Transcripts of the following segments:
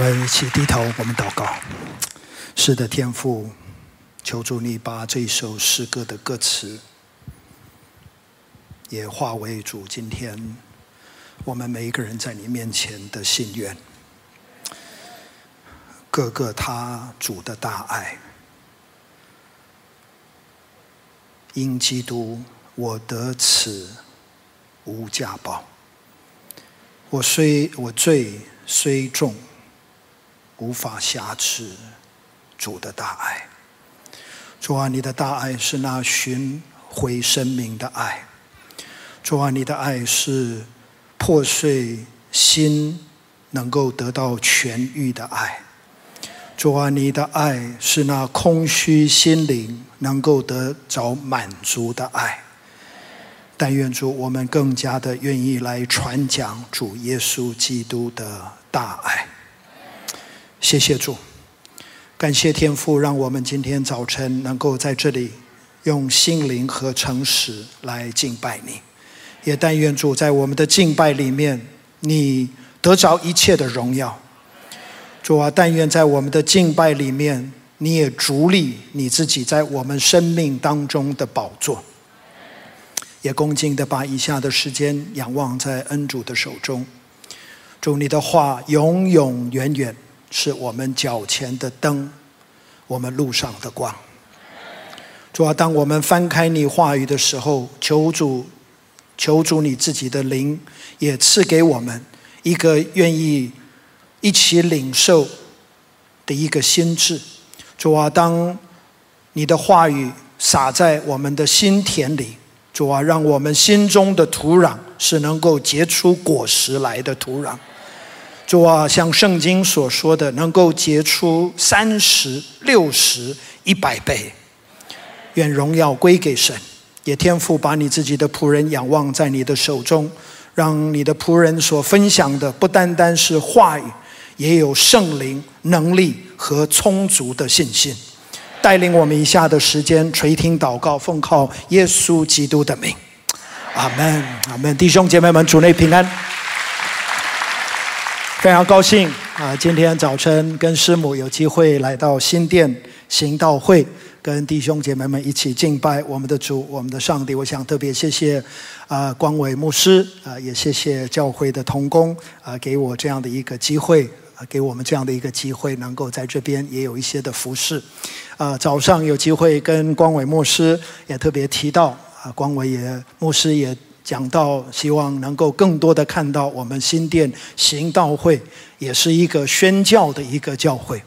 我们一起低头，我们祷告。是的，天父，求主你把这首诗歌的歌词也化为主今天我们每一个人在你面前的心愿。各个他主的大爱，因基督我得此无价宝。我虽我罪虽重。无法瑕疵主的大爱，主啊，你的大爱是那寻回生命的爱，主啊，你的爱是破碎心能够得到痊愈的爱，主啊，你的爱是那空虚心灵能够得着满足的爱。但愿主，我们更加的愿意来传讲主耶稣基督的大爱。谢谢主，感谢天父，让我们今天早晨能够在这里用心灵和诚实来敬拜你。也但愿主在我们的敬拜里面，你得着一切的荣耀。主啊，但愿在我们的敬拜里面，你也逐立你自己在我们生命当中的宝座。也恭敬的把以下的时间仰望在恩主的手中。祝你的话永永远远。是我们脚前的灯，我们路上的光。主啊，当我们翻开你话语的时候，求主，求主你自己的灵也赐给我们一个愿意一起领受的一个心智。主啊，当你的话语洒在我们的心田里，主啊，让我们心中的土壤是能够结出果实来的土壤。主啊，像圣经所说的，能够结出三十六十一百倍，愿荣耀归给神。也天父把你自己的仆人仰望在你的手中，让你的仆人所分享的不单单是话语，也有圣灵能力和充足的信心，带领我们以下的时间垂听祷告，奉靠耶稣基督的名，阿门，阿门。弟兄姐妹们，主内平安。非常高兴啊！今天早晨跟师母有机会来到新店行道会，跟弟兄姐妹们一起敬拜我们的主、我们的上帝。我想特别谢谢啊光伟牧师啊，也谢谢教会的同工啊，给我这样的一个机会啊，给我们这样的一个机会，能够在这边也有一些的服饰。啊，早上有机会跟光伟牧师也特别提到啊，光伟也牧师也。讲到希望能够更多的看到我们新店行道会，也是一个宣教的一个教会，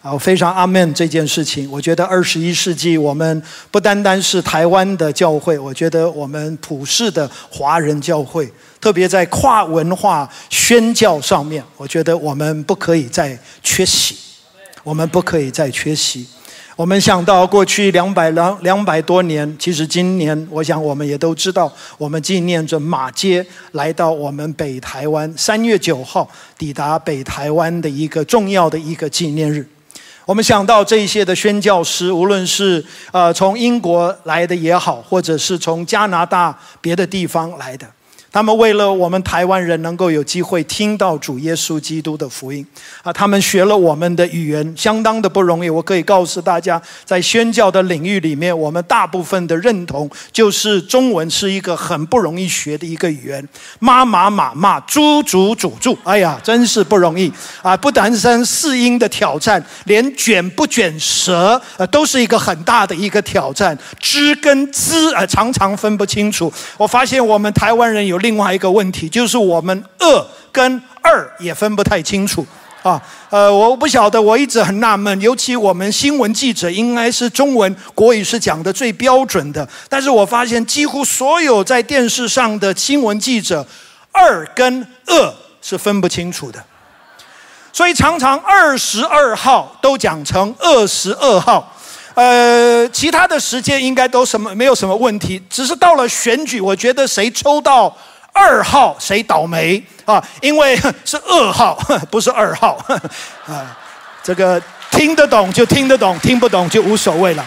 啊，非常阿门这件事情。我觉得二十一世纪我们不单单是台湾的教会，我觉得我们普世的华人教会，特别在跨文化宣教上面，我觉得我们不可以再缺席，我们不可以再缺席。我们想到过去两百两两百多年，其实今年我想我们也都知道，我们纪念着马街来到我们北台湾三月九号抵达北台湾的一个重要的一个纪念日。我们想到这一些的宣教师，无论是呃从英国来的也好，或者是从加拿大别的地方来的。他们为了我们台湾人能够有机会听到主耶稣基督的福音啊，他们学了我们的语言，相当的不容易。我可以告诉大家，在宣教的领域里面，我们大部分的认同就是中文是一个很不容易学的一个语言。妈妈妈妈，猪猪主猪，哎呀，真是不容易啊！不单单四音的挑战，连卷不卷舌，呃，都是一个很大的一个挑战。知跟滋，呃，常常分不清楚。我发现我们台湾人有。另外一个问题就是我们二跟二也分不太清楚啊，呃，我不晓得，我一直很纳闷，尤其我们新闻记者应该是中文国语是讲的最标准的，但是我发现几乎所有在电视上的新闻记者，二跟二是分不清楚的，所以常常二十二号都讲成二十二号。呃，其他的时间应该都什么没有什么问题，只是到了选举，我觉得谁抽到。二号谁倒霉啊？因为 是二号，不是二号 啊。这个听得懂就听得懂，听不懂就无所谓了。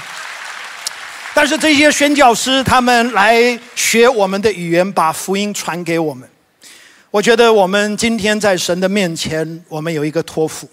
但是这些宣教师他们来学我们的语言，把福音传给我们。我觉得我们今天在神的面前，我们有一个托付，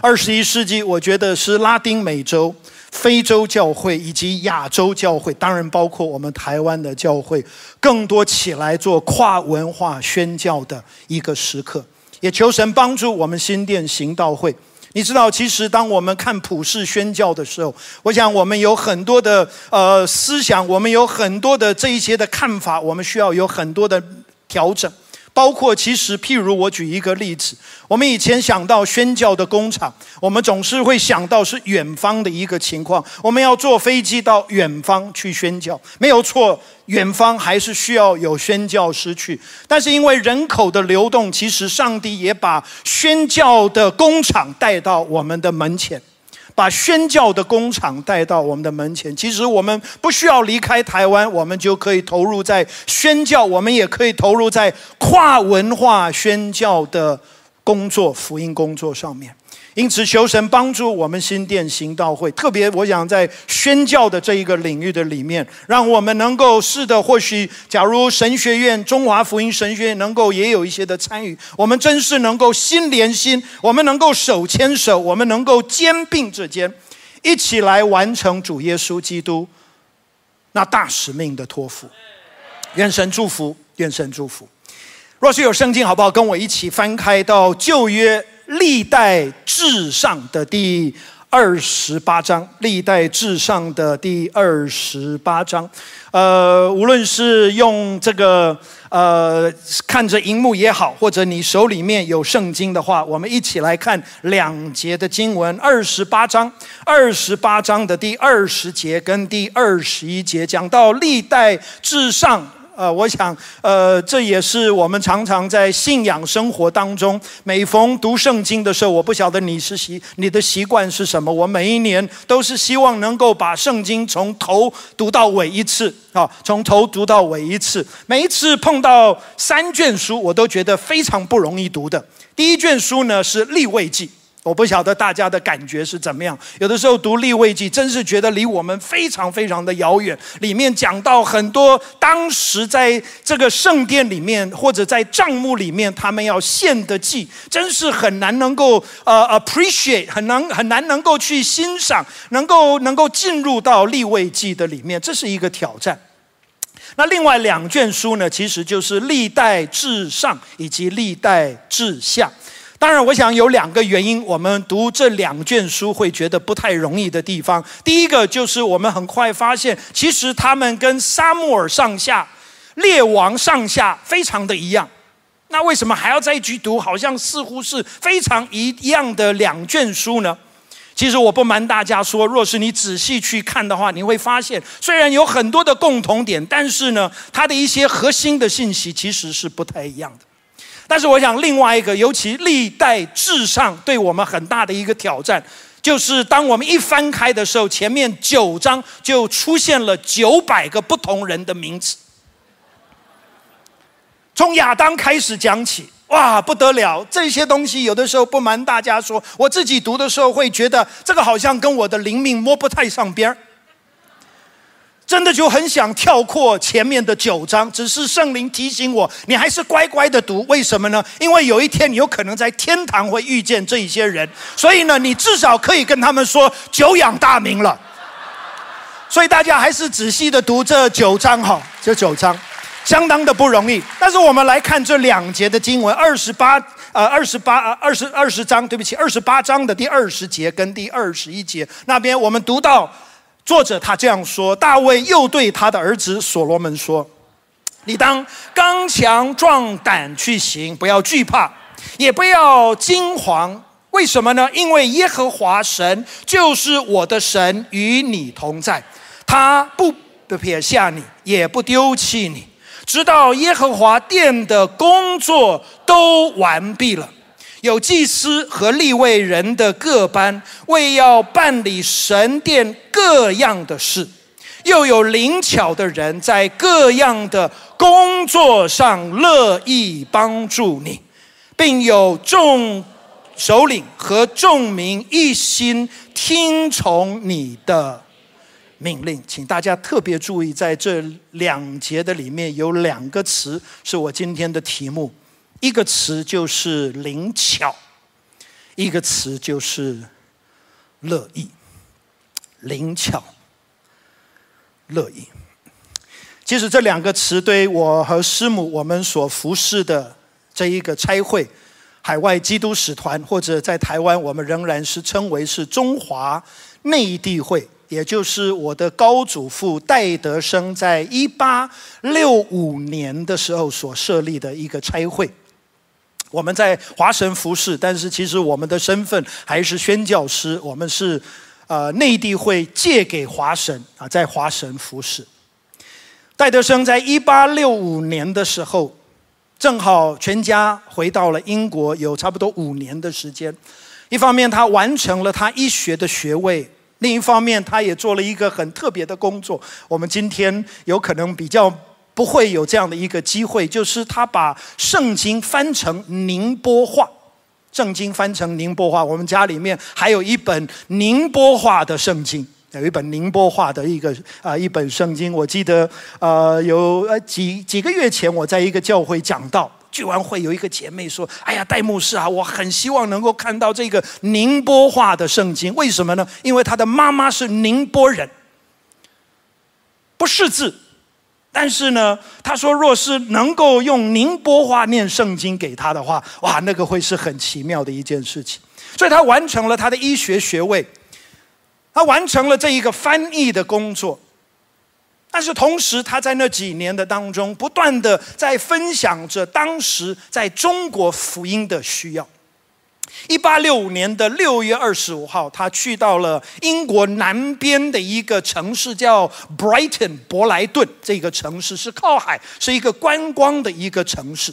二十一世纪，我觉得是拉丁美洲、非洲教会以及亚洲教会，当然包括我们台湾的教会，更多起来做跨文化宣教的一个时刻。也求神帮助我们新店行道会。你知道，其实当我们看普世宣教的时候，我想我们有很多的呃思想，我们有很多的这一些的看法，我们需要有很多的调整。包括其实，譬如我举一个例子，我们以前想到宣教的工厂，我们总是会想到是远方的一个情况，我们要坐飞机到远方去宣教，没有错，远方还是需要有宣教师去。但是因为人口的流动，其实上帝也把宣教的工厂带到我们的门前。把宣教的工厂带到我们的门前。其实我们不需要离开台湾，我们就可以投入在宣教，我们也可以投入在跨文化宣教的工作、福音工作上面。因此，求神帮助我们新店行道会。特别，我想在宣教的这一个领域的里面，让我们能够是的。或许，假如神学院、中华福音神学院能够也有一些的参与，我们真是能够心连心，我们能够手牵手，我们能够肩并着肩，一起来完成主耶稣基督那大使命的托付。愿神祝福，愿神祝福。若是有圣经，好不好？跟我一起翻开到旧约。历代至上的第二十八章，历代至上的第二十八章，呃，无论是用这个呃看着荧幕也好，或者你手里面有圣经的话，我们一起来看两节的经文，二十八章，二十八章的第二十节跟第二十一节，讲到历代至上。呃，我想，呃，这也是我们常常在信仰生活当中，每逢读圣经的时候，我不晓得你是习你的习惯是什么。我每一年都是希望能够把圣经从头读到尾一次，啊，从头读到尾一次。每一次碰到三卷书，我都觉得非常不容易读的。第一卷书呢是立位记。我不晓得大家的感觉是怎么样。有的时候读立位记，真是觉得离我们非常非常的遥远。里面讲到很多当时在这个圣殿里面，或者在帐幕里面，他们要献的祭，真是很难能够呃 appreciate，很难很难能够去欣赏，能够能够进入到立位记的里面，这是一个挑战。那另外两卷书呢，其实就是历代至上以及历代至下。当然，我想有两个原因，我们读这两卷书会觉得不太容易的地方。第一个就是我们很快发现，其实他们跟沙漠尔上下、列王上下非常的一样。那为什么还要再去读？好像似乎是非常一样的两卷书呢？其实我不瞒大家说，若是你仔细去看的话，你会发现，虽然有很多的共同点，但是呢，它的一些核心的信息其实是不太一样的。但是我想，另外一个，尤其历代至上对我们很大的一个挑战，就是当我们一翻开的时候，前面九章就出现了九百个不同人的名字。从亚当开始讲起，哇，不得了！这些东西有的时候不瞒大家说，我自己读的时候会觉得，这个好像跟我的灵命摸不太上边儿。真的就很想跳过前面的九章，只是圣灵提醒我，你还是乖乖的读。为什么呢？因为有一天你有可能在天堂会遇见这一些人，所以呢，你至少可以跟他们说久仰大名了。所以大家还是仔细的读这九章哈，这九章相当的不容易。但是我们来看这两节的经文，二十八呃二十八二十二十章，对不起，二十八章的第二十节跟第二十一节那边，我们读到。作者他这样说：大卫又对他的儿子所罗门说：“你当刚强壮胆去行，不要惧怕，也不要惊惶。为什么呢？因为耶和华神就是我的神，与你同在，他不撇下你，也不丢弃你，直到耶和华殿的工作都完毕了。”有祭司和立位人的各班，为要办理神殿各样的事；又有灵巧的人在各样的工作上乐意帮助你，并有众首领和众民一心听从你的命令。请大家特别注意，在这两节的里面有两个词，是我今天的题目。一个词就是灵巧，一个词就是乐意，灵巧，乐意。其实这两个词对我和师母我们所服侍的这一个差会，海外基督使团，或者在台湾，我们仍然是称为是中华内地会，也就是我的高祖父戴德生在一八六五年的时候所设立的一个差会。我们在华神服侍，但是其实我们的身份还是宣教师，我们是呃内地会借给华神啊，在华神服侍。戴德生在一八六五年的时候，正好全家回到了英国，有差不多五年的时间。一方面，他完成了他医学的学位；另一方面，他也做了一个很特别的工作。我们今天有可能比较不会有这样的一个机会，就是他把圣经翻成宁波话。圣经翻成宁波话，我们家里面还有一本宁波话的圣经。有一本宁波话的一个啊一本圣经，我记得呃有呃几几个月前我在一个教会讲到聚完会，有一个姐妹说：“哎呀，戴牧师啊，我很希望能够看到这个宁波话的圣经，为什么呢？因为她的妈妈是宁波人，不识字，但是呢，他说若是能够用宁波话念圣经给他的话，哇，那个会是很奇妙的一件事情。所以他完成了他的医学学位。”他完成了这一个翻译的工作，但是同时他在那几年的当中，不断的在分享着当时在中国福音的需要。一八六五年的六月二十五号，他去到了英国南边的一个城市，叫 Brighton 伯莱顿。这个城市是靠海，是一个观光的一个城市。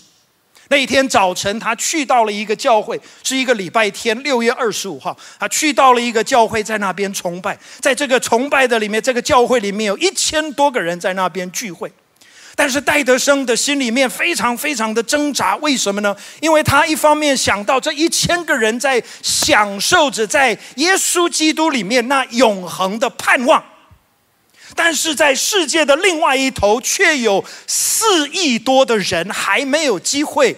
那一天早晨，他去到了一个教会，是一个礼拜天，六月二十五号。他去到了一个教会，在那边崇拜。在这个崇拜的里面，这个教会里面有一千多个人在那边聚会。但是戴德生的心里面非常非常的挣扎，为什么呢？因为他一方面想到这一千个人在享受着在耶稣基督里面那永恒的盼望。但是在世界的另外一头，却有四亿多的人还没有机会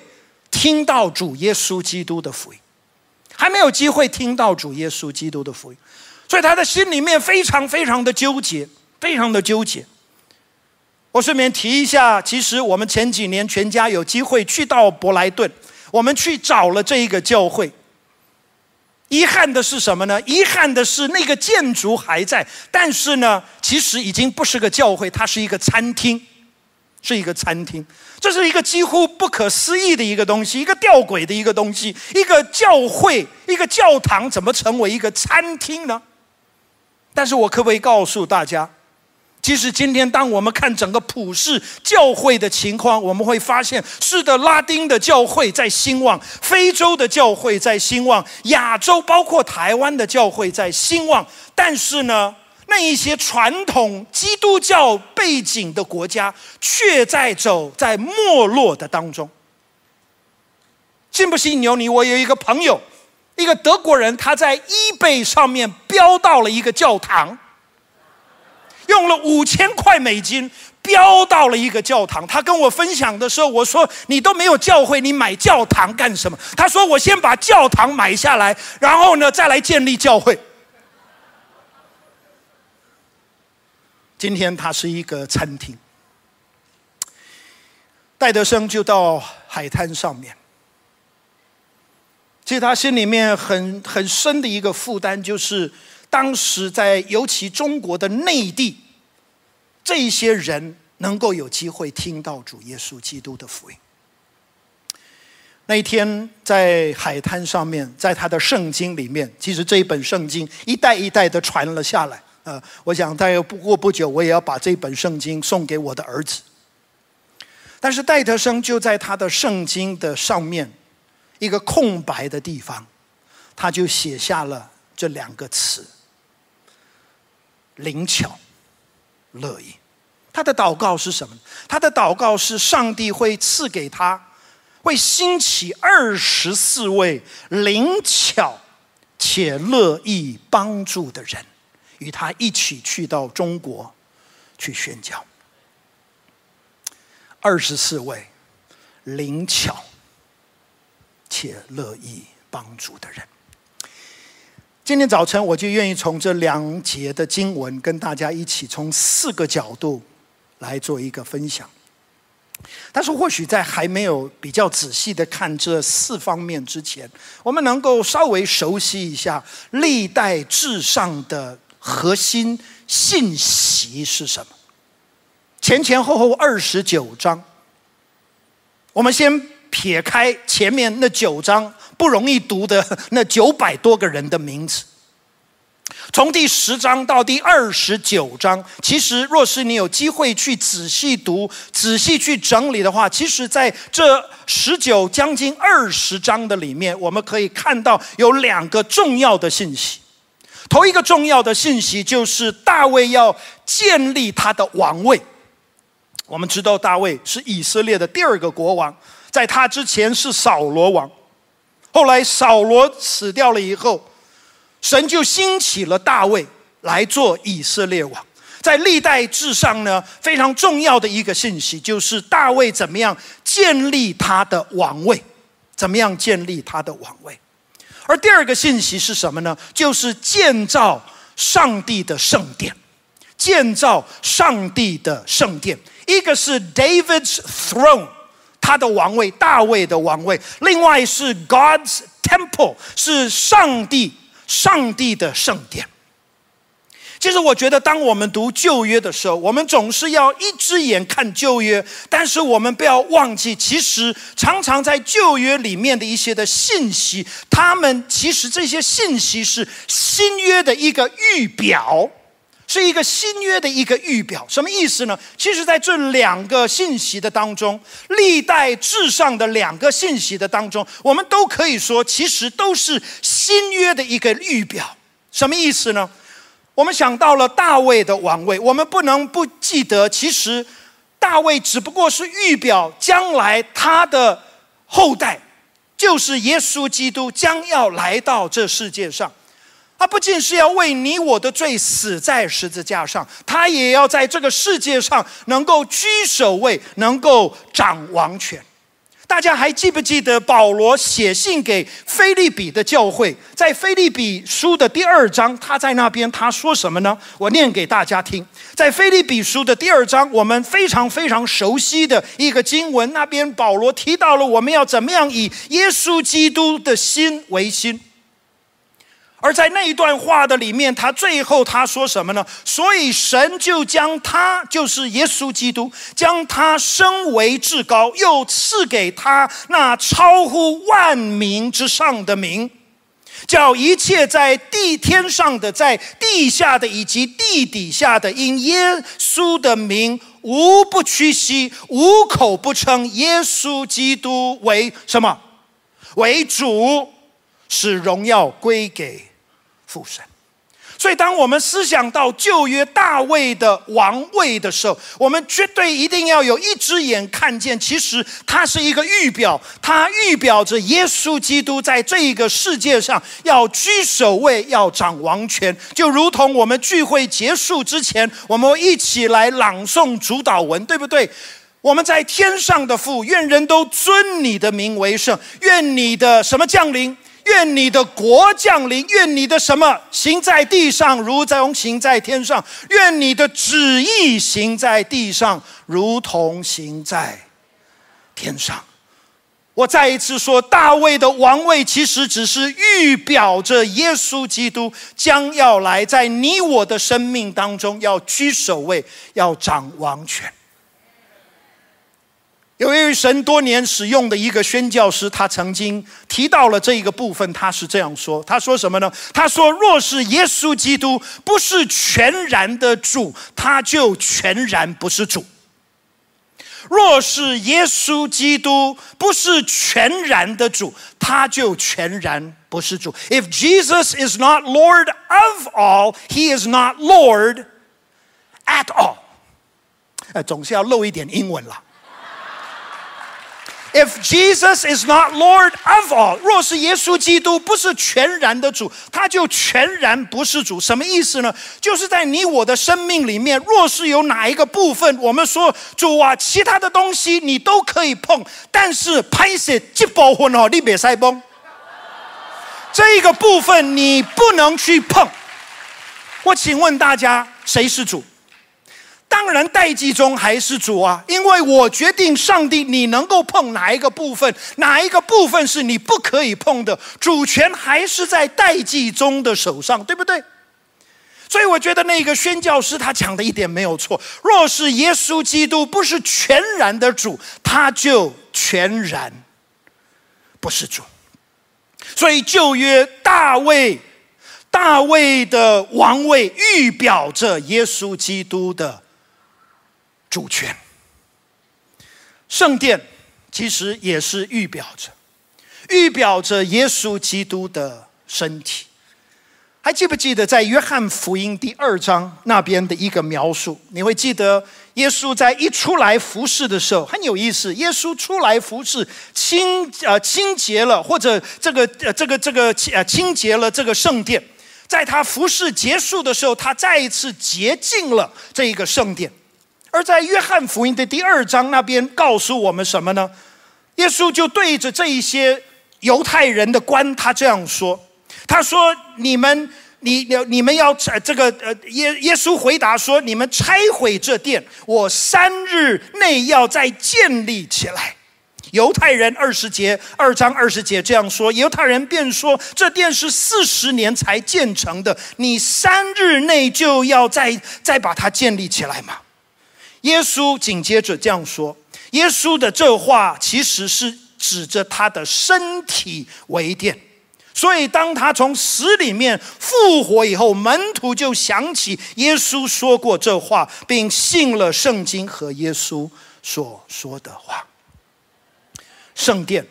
听到主耶稣基督的福音，还没有机会听到主耶稣基督的福音，所以他的心里面非常非常的纠结，非常的纠结。我顺便提一下，其实我们前几年全家有机会去到伯莱顿，我们去找了这一个教会。遗憾的是什么呢？遗憾的是那个建筑还在，但是呢，其实已经不是个教会，它是一个餐厅，是一个餐厅。这是一个几乎不可思议的一个东西，一个吊诡的一个东西。一个教会，一个教堂，怎么成为一个餐厅呢？但是我可不可以告诉大家？其实今天，当我们看整个普世教会的情况，我们会发现，是的，拉丁的教会在兴旺，非洲的教会在兴旺，亚洲包括台湾的教会在兴旺。但是呢，那一些传统基督教背景的国家，却在走在没落的当中。信不信由你。我有一个朋友，一个德国人，他在 eBay 上面标到了一个教堂。用了五千块美金标到了一个教堂。他跟我分享的时候，我说：“你都没有教会，你买教堂干什么？”他说：“我先把教堂买下来，然后呢，再来建立教会。”今天它是一个餐厅。戴德生就到海滩上面。其实他心里面很很深的一个负担就是。当时在尤其中国的内地，这些人能够有机会听到主耶稣基督的福音。那一天在海滩上面，在他的圣经里面，其实这一本圣经一代一代的传了下来。呃，我想大约不过不久，我也要把这本圣经送给我的儿子。但是戴德生就在他的圣经的上面一个空白的地方，他就写下了这两个词。灵巧，乐意。他的祷告是什么？他的祷告是上帝会赐给他，会兴起二十四位灵巧且乐意帮助的人，与他一起去到中国去宣教。二十四位灵巧且乐意帮助的人。今天早晨我就愿意从这两节的经文跟大家一起从四个角度来做一个分享。但是或许在还没有比较仔细的看这四方面之前，我们能够稍微熟悉一下历代至上的核心信息是什么？前前后后二十九章，我们先撇开前面那九章。不容易读的那九百多个人的名字，从第十章到第二十九章，其实若是你有机会去仔细读、仔细去整理的话，其实在这十九将近二十章的里面，我们可以看到有两个重要的信息。头一个重要的信息就是大卫要建立他的王位。我们知道大卫是以色列的第二个国王，在他之前是扫罗王。后来扫罗死掉了以后，神就兴起了大卫来做以色列王。在历代志上呢，非常重要的一个信息就是大卫怎么样建立他的王位，怎么样建立他的王位。而第二个信息是什么呢？就是建造上帝的圣殿，建造上帝的圣殿。一个是 David's throne。他的王位，大卫的王位。另外是 God's temple，是上帝上帝的圣殿。其实我觉得，当我们读旧约的时候，我们总是要一只眼看旧约，但是我们不要忘记，其实常常在旧约里面的一些的信息，他们其实这些信息是新约的一个预表。是一个新约的一个预表，什么意思呢？其实，在这两个信息的当中，历代至上的两个信息的当中，我们都可以说，其实都是新约的一个预表。什么意思呢？我们想到了大卫的王位，我们不能不记得，其实大卫只不过是预表将来他的后代，就是耶稣基督将要来到这世界上。他不仅是要为你我的罪死在十字架上，他也要在这个世界上能够居首位，能够掌王权。大家还记不记得保罗写信给菲利比的教会，在菲利比书的第二章，他在那边他说什么呢？我念给大家听。在菲利比书的第二章，我们非常非常熟悉的一个经文，那边保罗提到了我们要怎么样以耶稣基督的心为心。而在那一段话的里面，他最后他说什么呢？所以神就将他，就是耶稣基督，将他升为至高，又赐给他那超乎万民之上的名，叫一切在地天上的、在地下的以及地底下的，因耶稣的名，无不屈膝，无口不称耶稣基督为什么？为主，使荣耀归给。父神，所以当我们思想到旧约大卫的王位的时候，我们绝对一定要有一只眼看见，其实它是一个预表，它预表着耶稣基督在这个世界上要居首位，要掌王权。就如同我们聚会结束之前，我们一起来朗诵主导文，对不对？我们在天上的父，愿人都尊你的名为圣，愿你的什么降临？愿你的国降临，愿你的什么行在地上，如同行在天上；愿你的旨意行在地上，如同行在天上。我再一次说，大卫的王位其实只是预表着耶稣基督将要来，在你我的生命当中要居首位，要掌王权。有一位神多年使用的一个宣教师，他曾经提到了这一个部分，他是这样说：“他说什么呢？他说，若是耶稣基督不是全然的主，他就全然不是主；若是耶稣基督不是全然的主，他就全然不是主。If Jesus is not Lord of all, He is not Lord at all。哎，总是要漏一点英文了。” If Jesus is not Lord of all，若是耶稣基督不是全然的主，他就全然不是主。什么意思呢？就是在你我的生命里面，若是有哪一个部分，我们说主啊，其他的东西你都可以碰，但是拍摄这部分哦，你别塞崩。这一个部分你不能去碰。我请问大家，谁是主？当然，代际中还是主啊，因为我决定上帝你能够碰哪一个部分，哪一个部分是你不可以碰的，主权还是在代际中的手上，对不对？所以我觉得那个宣教师他讲的一点没有错。若是耶稣基督不是全然的主，他就全然不是主。所以旧约大卫，大卫的王位预表着耶稣基督的主权。圣殿其实也是预表着，预表着耶稣基督的身体。还记不记得在约翰福音第二章那边的一个描述？你会记得耶稣在一出来服侍的时候很有意思。耶稣出来服侍，清呃清洁了，或者这个呃这个这个呃清洁了这个圣殿。在他服侍结束的时候，他再一次洁净了这一个圣殿。而在约翰福音的第二章那边告诉我们什么呢？耶稣就对着这一些犹太人的官，他这样说。他说：“你们，你你你们要拆这个呃，耶耶稣回答说：你们拆毁这殿，我三日内要再建立起来。犹太人二十节二章二十节这样说，犹太人便说：这殿是四十年才建成的，你三日内就要再再把它建立起来吗？耶稣紧接着这样说，耶稣的这话其实是指着他的身体为殿。”所以，当他从死里面复活以后，门徒就想起耶稣说过这话，并信了圣经和耶稣所说的话。圣殿，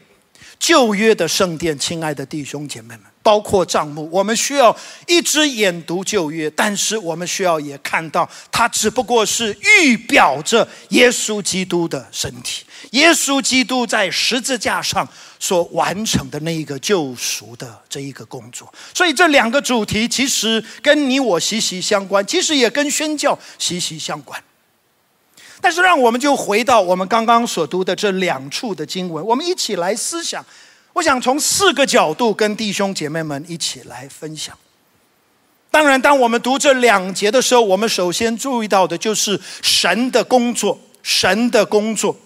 旧约的圣殿，亲爱的弟兄姐妹们。包括账目，我们需要一只眼读旧约，但是我们需要也看到，它只不过是预表着耶稣基督的身体，耶稣基督在十字架上所完成的那一个救赎的这一个工作。所以这两个主题其实跟你我息息相关，其实也跟宣教息息相关。但是，让我们就回到我们刚刚所读的这两处的经文，我们一起来思想。我想从四个角度跟弟兄姐妹们一起来分享。当然，当我们读这两节的时候，我们首先注意到的就是神的工作，神的工作。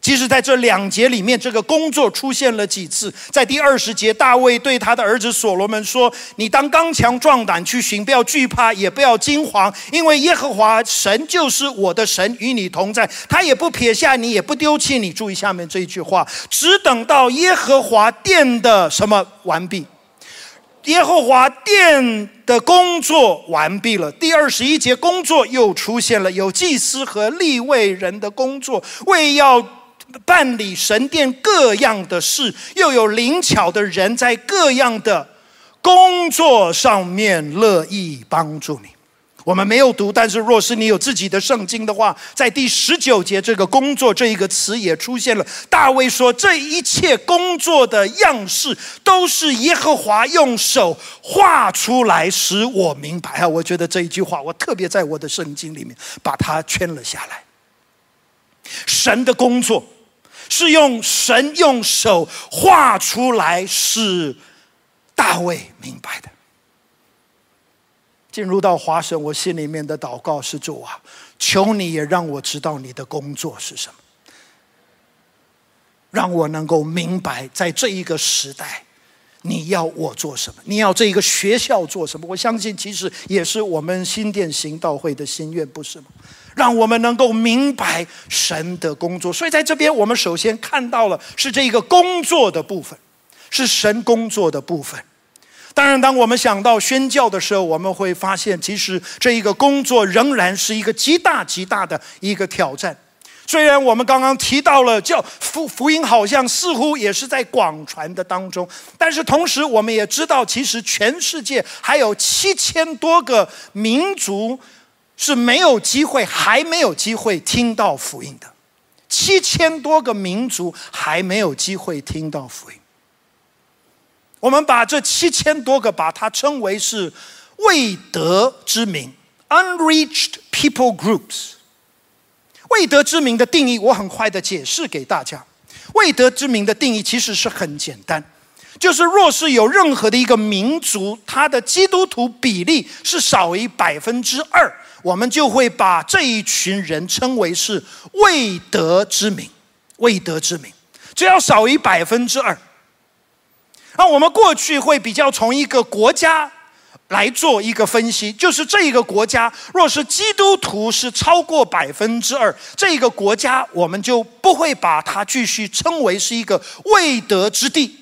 即使在这两节里面，这个工作出现了几次。在第二十节，大卫对他的儿子所罗门说：“你当刚强壮胆去寻，不要惧怕，也不要惊慌，因为耶和华神就是我的神，与你同在。他也不撇下你，也不丢弃你。”注意下面这一句话：“只等到耶和华殿的什么完毕？耶和华殿的工作完毕了。”第二十一节工作又出现了，有祭司和立位人的工作，为要。办理神殿各样的事，又有灵巧的人在各样的工作上面乐意帮助你。我们没有读，但是若是你有自己的圣经的话，在第十九节这个“工作”这一个词也出现了。大卫说：“这一切工作的样式，都是耶和华用手画出来，使我明白。”啊，我觉得这一句话，我特别在我的圣经里面把它圈了下来。神的工作。是用神用手画出来，使大卫明白的。进入到华神，我心里面的祷告是：主啊，求你也让我知道你的工作是什么，让我能够明白，在这一个时代，你要我做什么，你要这一个学校做什么。我相信，其实也是我们新店行道会的心愿，不是吗？让我们能够明白神的工作，所以在这边我们首先看到了是这一个工作的部分，是神工作的部分。当然，当我们想到宣教的时候，我们会发现，其实这一个工作仍然是一个极大极大的一个挑战。虽然我们刚刚提到了叫福福音，好像似乎也是在广传的当中，但是同时我们也知道，其实全世界还有七千多个民族。是没有机会，还没有机会听到福音的，七千多个民族还没有机会听到福音。我们把这七千多个，把它称为是未得之名 （unreached people groups）。未得之名的定义，我很快的解释给大家。未得之名的定义其实是很简单。就是若是有任何的一个民族，它的基督徒比例是少于百分之二，我们就会把这一群人称为是未得之民。未得之民，只要少于百分之二。那我们过去会比较从一个国家来做一个分析，就是这一个国家若是基督徒是超过百分之二，这个国家我们就不会把它继续称为是一个未得之地。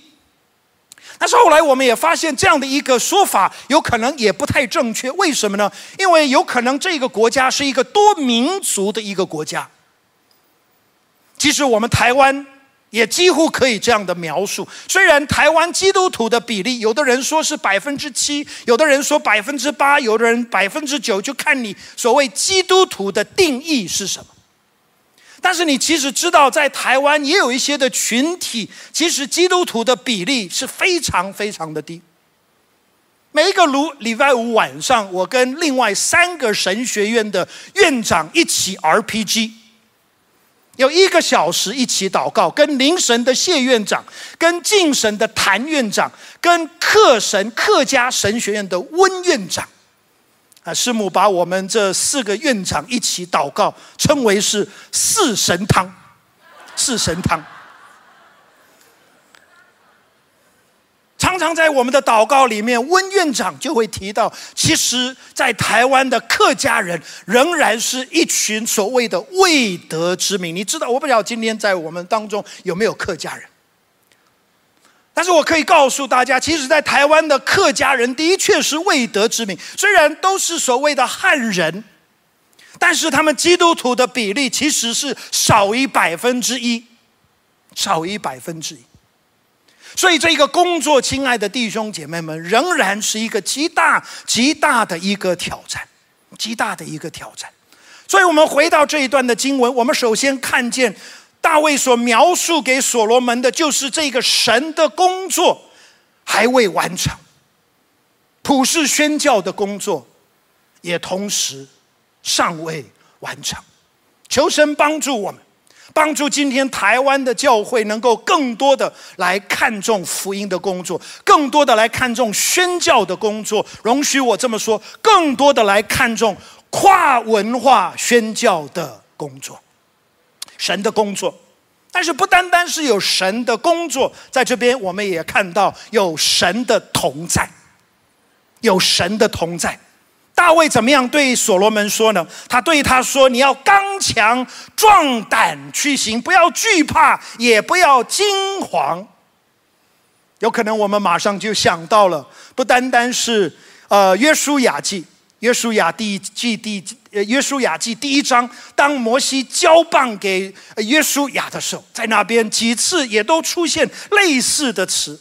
但是后来我们也发现这样的一个说法有可能也不太正确，为什么呢？因为有可能这个国家是一个多民族的一个国家。其实我们台湾也几乎可以这样的描述。虽然台湾基督徒的比例，有的人说是百分之七，有的人说百分之八，有的人百分之九，就看你所谓基督徒的定义是什么。但是你其实知道，在台湾也有一些的群体，其实基督徒的比例是非常非常的低。每一个如礼拜五晚上，我跟另外三个神学院的院长一起 RPG，有一个小时一起祷告，跟灵神的谢院长、跟敬神的谭院长、跟客神客家神学院的温院长。啊，师母把我们这四个院长一起祷告，称为是四神汤，四神汤。常常在我们的祷告里面，温院长就会提到，其实，在台湾的客家人仍然是一群所谓的未得之民。你知道，我不知道今天在我们当中有没有客家人。但是我可以告诉大家，其实，在台湾的客家人的确是未得之民，虽然都是所谓的汉人，但是他们基督徒的比例其实是少于百分之一，少于百分之一。所以，这个工作，亲爱的弟兄姐妹们，仍然是一个极大极大的一个挑战，极大的一个挑战。所以我们回到这一段的经文，我们首先看见。大卫所描述给所罗门的，就是这个神的工作还未完成，普世宣教的工作也同时尚未完成。求神帮助我们，帮助今天台湾的教会能够更多的来看重福音的工作，更多的来看重宣教的工作。容许我这么说，更多的来看重跨文化宣教的工作。神的工作，但是不单单是有神的工作，在这边我们也看到有神的同在，有神的同在。大卫怎么样对所罗门说呢？他对他说：“你要刚强壮胆去行，不要惧怕，也不要惊惶。”有可能我们马上就想到了，不单单是呃约书亚记。约书亚第记第呃约书亚记第一章，当摩西交棒给约书亚的时候，在那边几次也都出现类似的词。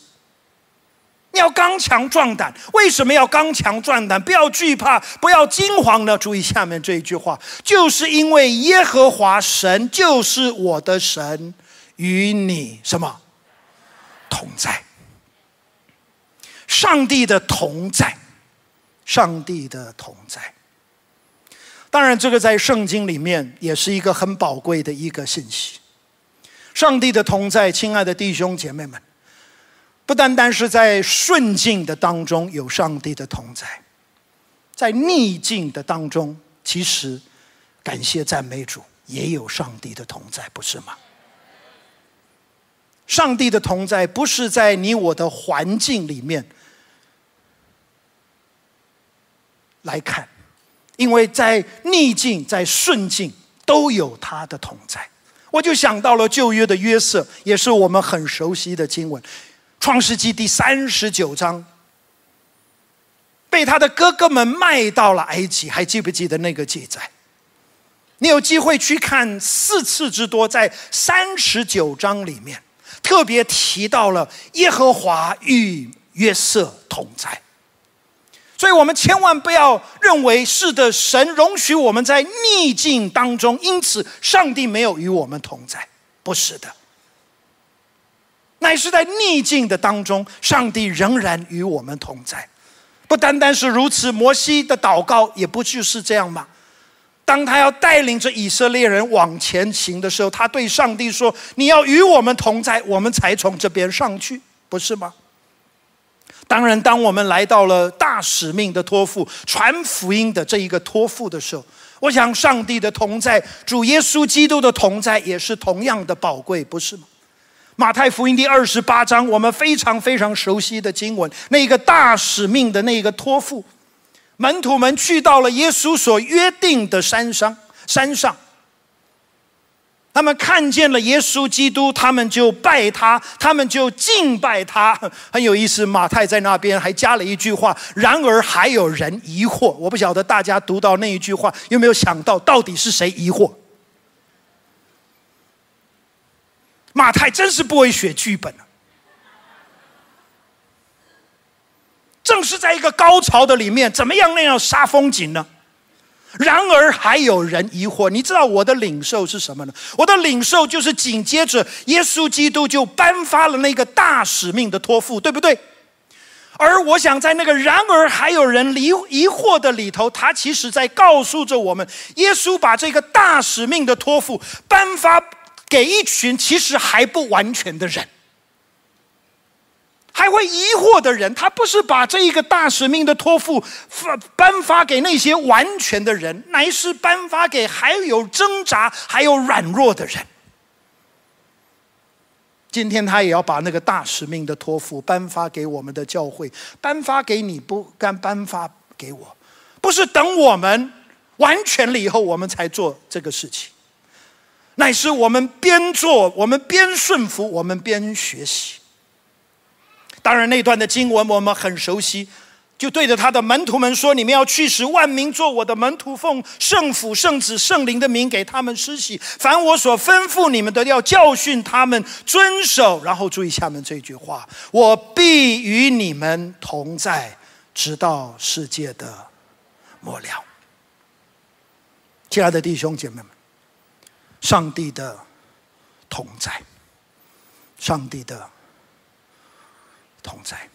你要刚强壮胆，为什么要刚强壮胆？不要惧怕，不要惊惶呢？注意下面这一句话，就是因为耶和华神就是我的神，与你什么同在？上帝的同在。上帝的同在，当然，这个在圣经里面也是一个很宝贵的一个信息。上帝的同在，亲爱的弟兄姐妹们，不单单是在顺境的当中有上帝的同在，在逆境的当中，其实感谢赞美主，也有上帝的同在，不是吗？上帝的同在不是在你我的环境里面。来看，因为在逆境、在顺境都有他的同在，我就想到了旧约的约瑟，也是我们很熟悉的经文，《创世纪》第三十九章，被他的哥哥们卖到了埃及，还记不记得那个记载？你有机会去看四次之多，在三十九章里面特别提到了耶和华与约瑟同在。所以我们千万不要认为是的，神容许我们在逆境当中，因此上帝没有与我们同在，不是的，乃是在逆境的当中，上帝仍然与我们同在。不单单是如此，摩西的祷告也不就是这样吗？当他要带领着以色列人往前行的时候，他对上帝说：“你要与我们同在，我们才从这边上去，不是吗？”当然，当我们来到了大使命的托付、传福音的这一个托付的时候，我想上帝的同在、主耶稣基督的同在也是同样的宝贵，不是吗？马太福音第二十八章，我们非常非常熟悉的经文，那个大使命的那个托付，门徒们去到了耶稣所约定的山上，山上。他们看见了耶稣基督，他们就拜他，他们就敬拜他。很有意思，马太在那边还加了一句话：“然而还有人疑惑。”我不晓得大家读到那一句话有没有想到，到底是谁疑惑？马太真是不会写剧本啊！正是在一个高潮的里面，怎么样那样杀风景呢？然而还有人疑惑，你知道我的领受是什么呢？我的领受就是紧接着耶稣基督就颁发了那个大使命的托付，对不对？而我想在那个然而还有人疑疑惑的里头，他其实在告诉着我们，耶稣把这个大使命的托付颁发给一群其实还不完全的人。会疑惑的人，他不是把这一个大使命的托付发颁发给那些完全的人，乃是颁发给还有挣扎、还有软弱的人。今天他也要把那个大使命的托付颁发给我们的教会，颁发给你，不干颁发给我，不是等我们完全了以后我们才做这个事情，乃是我们边做，我们边顺服，我们边学习。当然，那段的经文我们很熟悉，就对着他的门徒们说：“你们要去使万民做我的门徒，奉圣父、圣子、圣灵的名给他们施洗。凡我所吩咐你们的，要教训他们遵守。”然后注意下面这句话：“我必与你们同在，直到世界的末了。”亲爱的弟兄姐妹们，上帝的同在，上帝的。同在。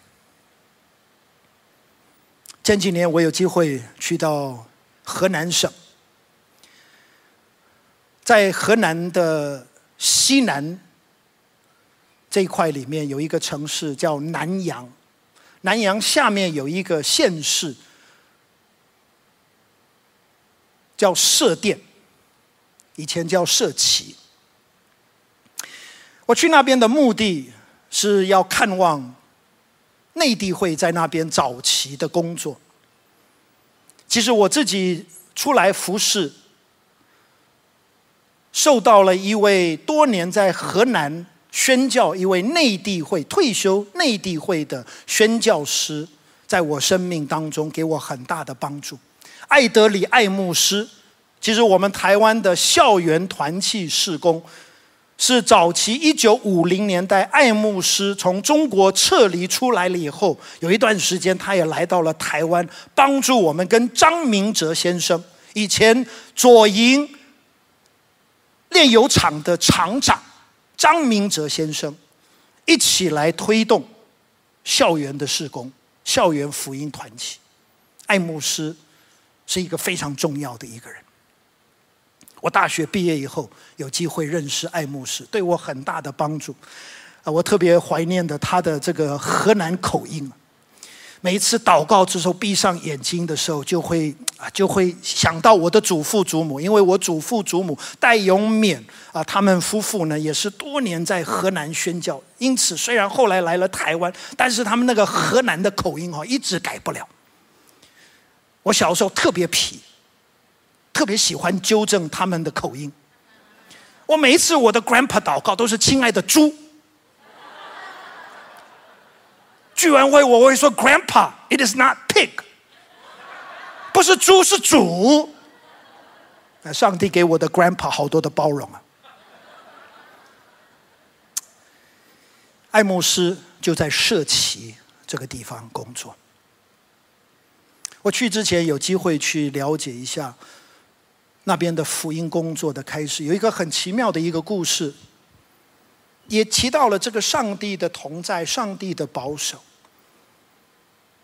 前几年我有机会去到河南省，在河南的西南这一块里面有一个城市叫南阳，南阳下面有一个县市叫社店，以前叫社旗。我去那边的目的是要看望。内地会在那边早期的工作。其实我自己出来服侍，受到了一位多年在河南宣教一位内地会退休内地会的宣教师，在我生命当中给我很大的帮助。艾德里艾牧师，其实我们台湾的校园团契事工。是早期一九五零年代，爱牧师从中国撤离出来了以后，有一段时间，他也来到了台湾，帮助我们跟张明哲先生，以前左营炼油厂的厂长张明哲先生，一起来推动校园的施工、校园福音团体。爱牧师是一个非常重要的一个人。我大学毕业以后有机会认识爱牧师，对我很大的帮助。啊，我特别怀念的他的这个河南口音。每一次祷告之后闭上眼睛的时候，就会啊就会想到我的祖父祖母，因为我祖父祖母戴永勉啊，他们夫妇呢也是多年在河南宣教，因此虽然后来来了台湾，但是他们那个河南的口音哈一直改不了。我小时候特别皮。特别喜欢纠正他们的口音。我每一次我的 grandpa 祷告都是亲爱的猪。聚完会我会说 grandpa，it is not pig，不是猪是主。上帝给我的 grandpa 好多的包容啊。爱慕斯就在社旗这个地方工作。我去之前有机会去了解一下。那边的福音工作的开始，有一个很奇妙的一个故事，也提到了这个上帝的同在，上帝的保守，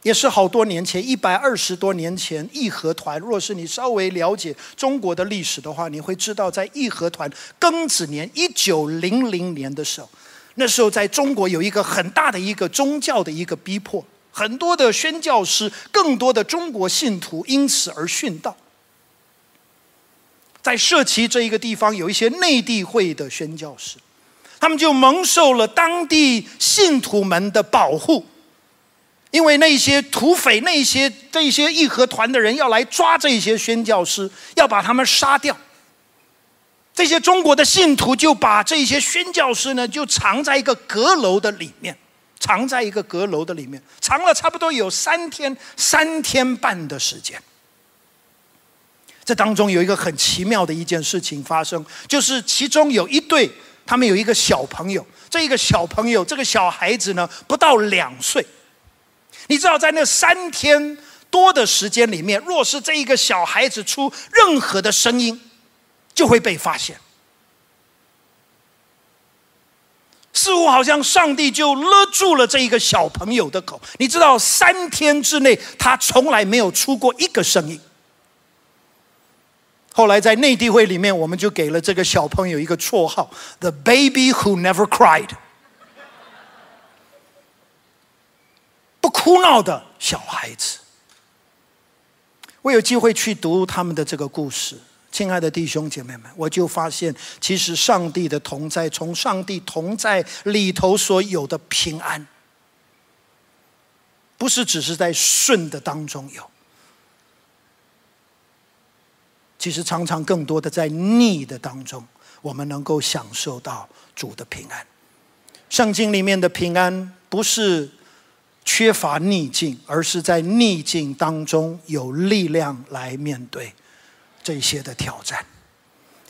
也是好多年前，一百二十多年前，义和团。若是你稍微了解中国的历史的话，你会知道，在义和团庚子年一九零零年的时候，那时候在中国有一个很大的一个宗教的一个逼迫。很多的宣教师，更多的中国信徒因此而殉道。在社旗这一个地方，有一些内地会的宣教师，他们就蒙受了当地信徒们的保护，因为那些土匪、那些这些义和团的人要来抓这些宣教师，要把他们杀掉。这些中国的信徒就把这些宣教师呢，就藏在一个阁楼的里面，藏在一个阁楼的里面，藏了差不多有三天、三天半的时间。这当中有一个很奇妙的一件事情发生，就是其中有一对，他们有一个小朋友，这一个小朋友，这个小孩子呢，不到两岁。你知道，在那三天多的时间里面，若是这一个小孩子出任何的声音，就会被发现，似乎好像上帝就勒住了这一个小朋友的口。你知道，三天之内他从来没有出过一个声音。后来在内地会里面，我们就给了这个小朋友一个绰号：“The baby who never cried”，不哭闹的小孩子。我有机会去读他们的这个故事。亲爱的弟兄姐妹们，我就发现，其实上帝的同在，从上帝同在里头所有的平安，不是只是在顺的当中有，其实常常更多的在逆的当中，我们能够享受到主的平安。圣经里面的平安，不是缺乏逆境，而是在逆境当中有力量来面对。这些的挑战，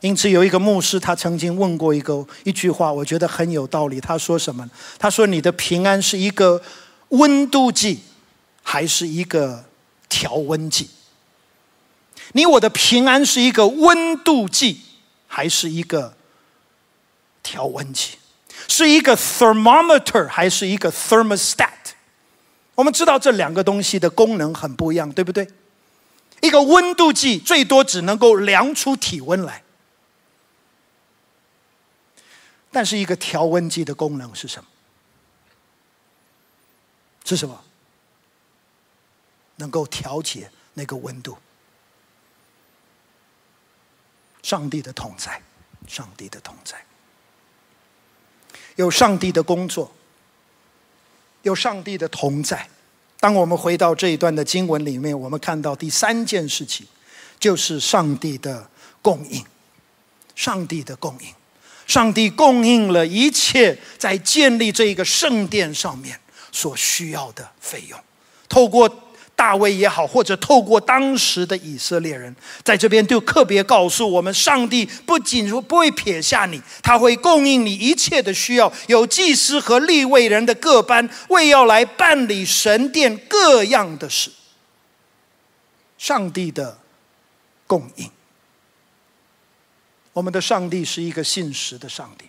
因此有一个牧师，他曾经问过一个一句话，我觉得很有道理。他说什么？他说：“你的平安是一个温度计，还是一个调温计？你我的平安是一个温度计，还是一个调温计？是一个 thermometer，还是一个 thermostat？我们知道这两个东西的功能很不一样，对不对？”一个温度计最多只能够量出体温来，但是一个调温计的功能是什么？是什么？能够调节那个温度。上帝的同在，上帝的同在，有上帝的工作，有上帝的同在。当我们回到这一段的经文里面，我们看到第三件事情，就是上帝的供应。上帝的供应，上帝供应了一切在建立这一个圣殿上面所需要的费用，透过。大卫也好，或者透过当时的以色列人，在这边就特别告诉我们：上帝不仅说不会撇下你，他会供应你一切的需要。有祭司和立位人的各班，为要来办理神殿各样的事。上帝的供应，我们的上帝是一个信实的上帝。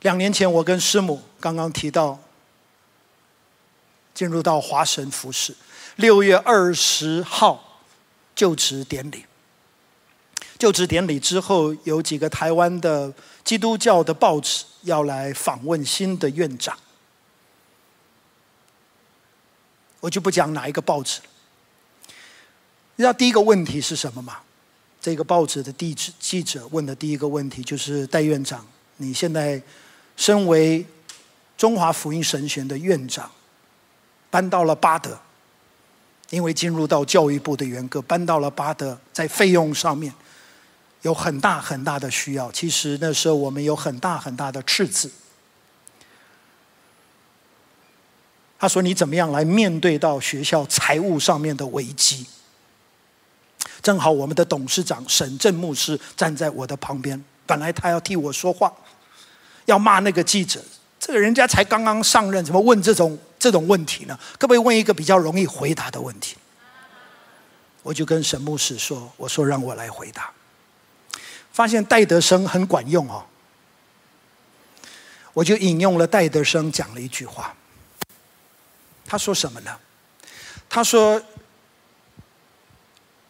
两年前，我跟师母刚刚提到。进入到华神服饰，六月二十号就职典礼。就职典礼之后，有几个台湾的基督教的报纸要来访问新的院长。我就不讲哪一个报纸了。你知道第一个问题是什么吗？这个报纸的地址记者问的第一个问题就是戴院长，你现在身为中华福音神学的院长。搬到了巴德，因为进入到教育部的员工，搬到了巴德，在费用上面有很大很大的需要。其实那时候我们有很大很大的赤字。他说：“你怎么样来面对到学校财务上面的危机？”正好我们的董事长沈正牧师站在我的旁边，本来他要替我说话，要骂那个记者。这个人家才刚刚上任，怎么问这种这种问题呢？可不可以问一个比较容易回答的问题？我就跟沈牧师说：“我说让我来回答。”发现戴德生很管用哦，我就引用了戴德生讲了一句话。他说什么呢？他说：“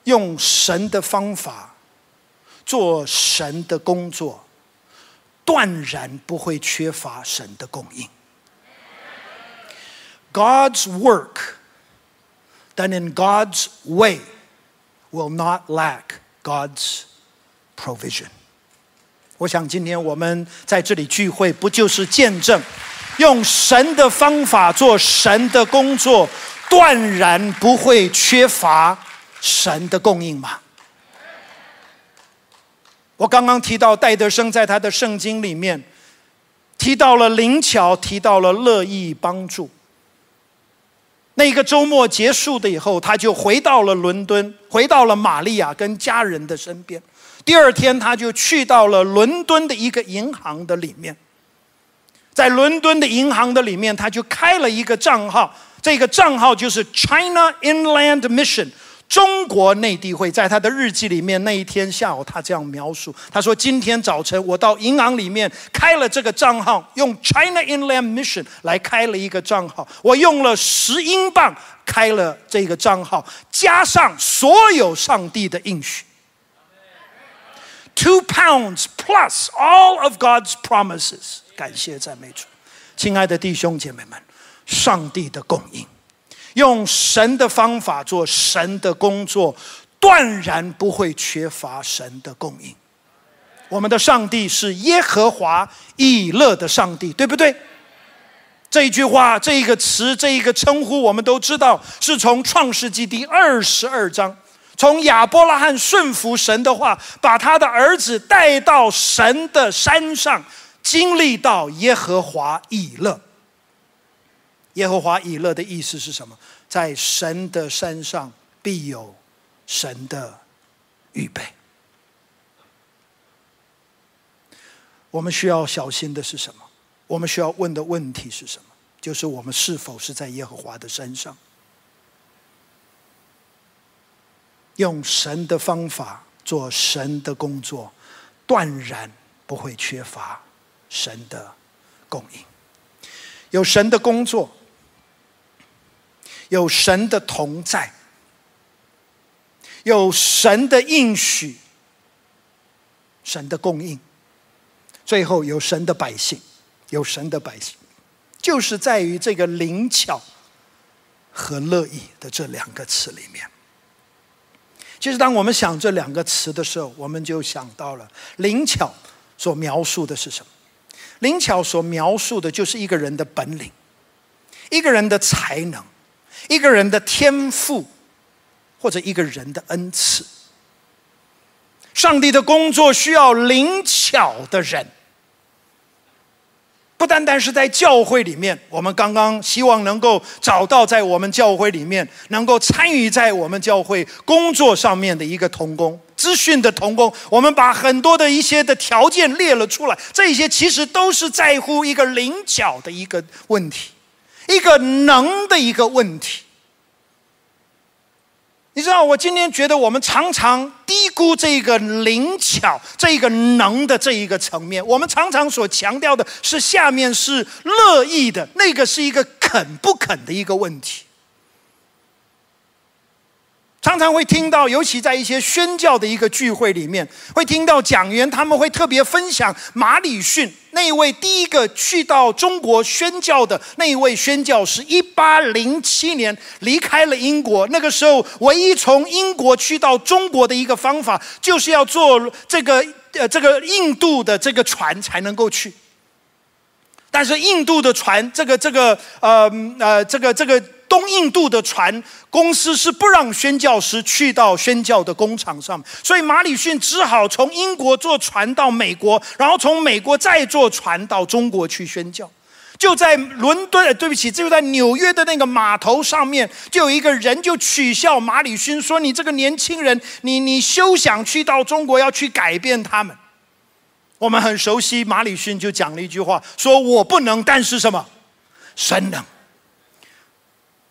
用神的方法做神的工作。”断然不会缺乏神的供应，God's work done in God's way will not lack God's provision。我想今天我们在这里聚会，不就是见证用神的方法做神的工作，断然不会缺乏神的供应吗？我刚刚提到戴德生在他的圣经里面提到了灵巧，提到了乐意帮助。那个周末结束的以后，他就回到了伦敦，回到了玛利亚跟家人的身边。第二天，他就去到了伦敦的一个银行的里面，在伦敦的银行的里面，他就开了一个账号，这个账号就是 China Inland Mission。中国内地会在他的日记里面，那一天下午，他这样描述：他说，今天早晨我到银行里面开了这个账号，用 China Inland Mission 来开了一个账号，我用了十英镑开了这个账号，加上所有上帝的应许，two pounds plus all of God's promises。感谢赞美主，亲爱的弟兄姐妹们，上帝的供应。用神的方法做神的工作，断然不会缺乏神的供应。我们的上帝是耶和华以乐的上帝，对不对？这一句话，这一个词，这一个称呼，我们都知道，是从创世纪第二十二章，从亚伯拉罕顺服神的话，把他的儿子带到神的山上，经历到耶和华以乐。耶和华以乐的意思是什么？在神的山上必有神的预备。我们需要小心的是什么？我们需要问的问题是什么？就是我们是否是在耶和华的山上，用神的方法做神的工作，断然不会缺乏神的供应。有神的工作。有神的同在，有神的应许，神的供应，最后有神的百姓，有神的百姓，就是在于这个灵巧和乐意的这两个词里面。其实，当我们想这两个词的时候，我们就想到了灵巧所描述的是什么？灵巧所描述的就是一个人的本领，一个人的才能。一个人的天赋，或者一个人的恩赐，上帝的工作需要灵巧的人，不单单是在教会里面。我们刚刚希望能够找到在我们教会里面能够参与在我们教会工作上面的一个童工，资讯的童工。我们把很多的一些的条件列了出来，这些其实都是在乎一个灵巧的一个问题。一个能的一个问题，你知道，我今天觉得我们常常低估这个灵巧、这个能的这一个层面。我们常常所强调的是下面是乐意的，那个是一个肯不肯的一个问题。常常会听到，尤其在一些宣教的一个聚会里面，会听到讲员他们会特别分享马里逊那位第一个去到中国宣教的那一位宣教师，一八零七年离开了英国。那个时候，唯一从英国去到中国的一个方法，就是要坐这个呃这个印度的这个船才能够去。但是印度的船，这个这个呃呃这个这个。东印度的船公司是不让宣教师去到宣教的工厂上，所以马里逊只好从英国坐船到美国，然后从美国再坐船到中国去宣教。就在伦敦，对不起，就在纽约的那个码头上面，就有一个人就取笑马里逊说：“你这个年轻人，你你休想去到中国要去改变他们。”我们很熟悉，马里逊就讲了一句话：“说我不能，但是什么，神能。”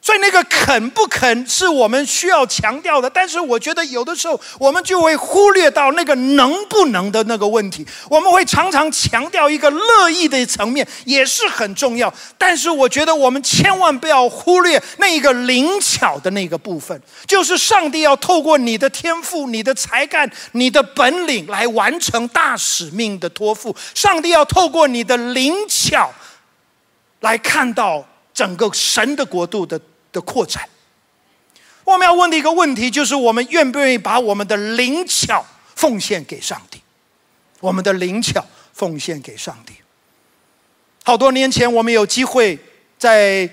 所以那个肯不肯是我们需要强调的，但是我觉得有的时候我们就会忽略到那个能不能的那个问题。我们会常常强调一个乐意的层面也是很重要，但是我觉得我们千万不要忽略那一个灵巧的那个部分，就是上帝要透过你的天赋、你的才干、你的本领来完成大使命的托付。上帝要透过你的灵巧来看到。整个神的国度的的扩展。我们要问的一个问题就是：我们愿不愿意把我们的灵巧奉献给上帝？我们的灵巧奉献给上帝。好多年前，我们有机会在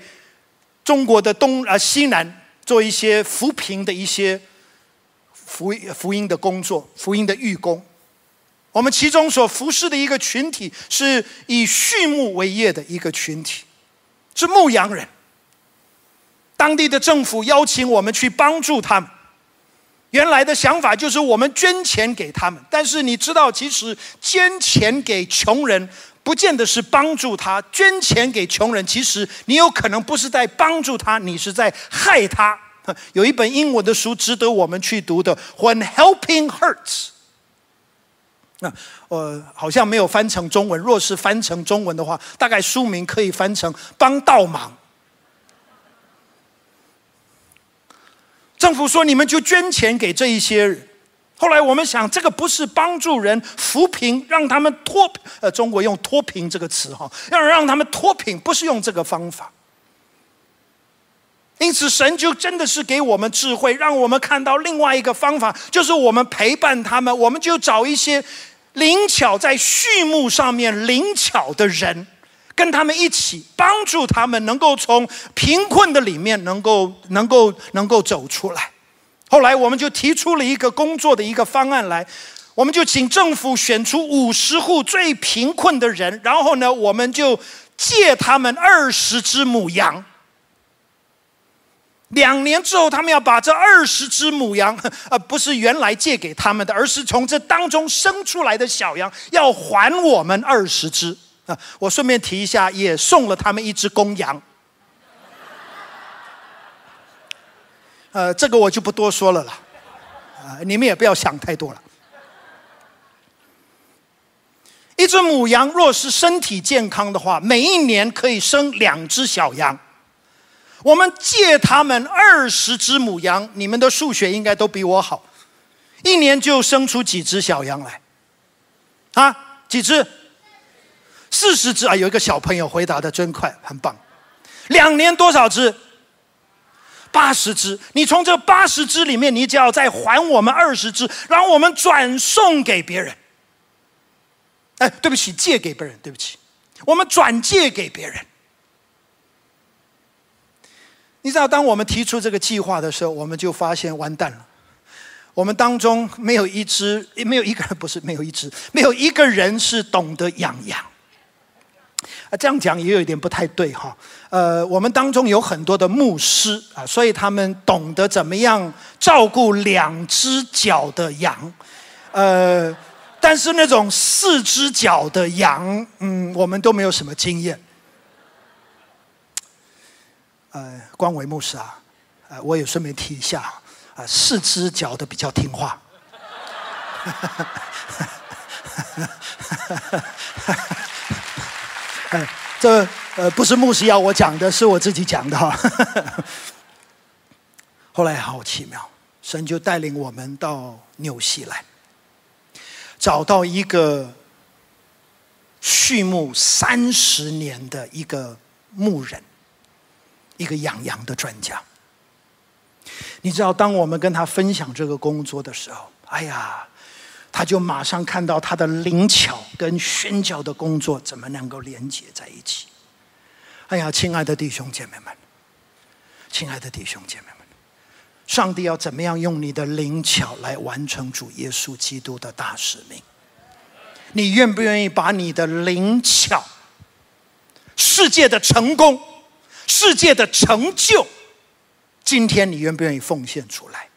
中国的东啊西南做一些扶贫的一些福福音的工作，福音的预工。我们其中所服侍的一个群体，是以畜牧为业的一个群体，是牧羊人。当地的政府邀请我们去帮助他们。原来的想法就是我们捐钱给他们，但是你知道，其实捐钱给穷人，不见得是帮助他。捐钱给穷人，其实你有可能不是在帮助他，你是在害他。有一本英文的书值得我们去读的，《When Helping Hurts》。那我好像没有翻成中文。若是翻成中文的话，大概书名可以翻成“帮倒忙”。政府说：“你们就捐钱给这一些人。”后来我们想，这个不是帮助人扶贫，让他们脱呃，中国用“脱贫”这个词哈，要让他们脱贫，不是用这个方法。因此，神就真的是给我们智慧，让我们看到另外一个方法，就是我们陪伴他们，我们就找一些灵巧在畜牧上面灵巧的人，跟他们一起帮助他们，能够从贫困的里面能够能够能够走出来。后来，我们就提出了一个工作的一个方案来，我们就请政府选出五十户最贫困的人，然后呢，我们就借他们二十只母羊。两年之后，他们要把这二十只母羊，呃，不是原来借给他们的，而是从这当中生出来的小羊，要还我们二十只啊！我顺便提一下，也送了他们一只公羊。呃，这个我就不多说了啦，啊，你们也不要想太多了。一只母羊若是身体健康的话，每一年可以生两只小羊。我们借他们二十只母羊，你们的数学应该都比我好，一年就生出几只小羊来？啊，几只？四十只啊！有一个小朋友回答的真快，很棒。两年多少只？八十只。你从这八十只里面，你只要再还我们二十只，然后我们转送给别人。哎，对不起，借给别人，对不起，我们转借给别人。你知道，当我们提出这个计划的时候，我们就发现完蛋了。我们当中没有一只，没有一个人不是没有一只，没有一个人是懂得养羊。啊，这样讲也有一点不太对哈。呃，我们当中有很多的牧师啊，所以他们懂得怎么样照顾两只脚的羊。呃，但是那种四只脚的羊，嗯，我们都没有什么经验。呃，光伟牧师啊，呃，我也顺便提一下啊，四只脚的比较听话。哈哈哈哈哈哎，这呃不是牧师要我讲的，是我自己讲的哈。后来好奇妙，神就带领我们到纽西来，找到一个畜牧三十年的一个牧人。一个养羊的专家，你知道，当我们跟他分享这个工作的时候，哎呀，他就马上看到他的灵巧跟宣教的工作怎么能够连接在一起。哎呀，亲爱的弟兄姐妹们，亲爱的弟兄姐妹们，上帝要怎么样用你的灵巧来完成主耶稣基督的大使命？你愿不愿意把你的灵巧、世界的成功？世界的成就，今天你愿不愿意奉献出来？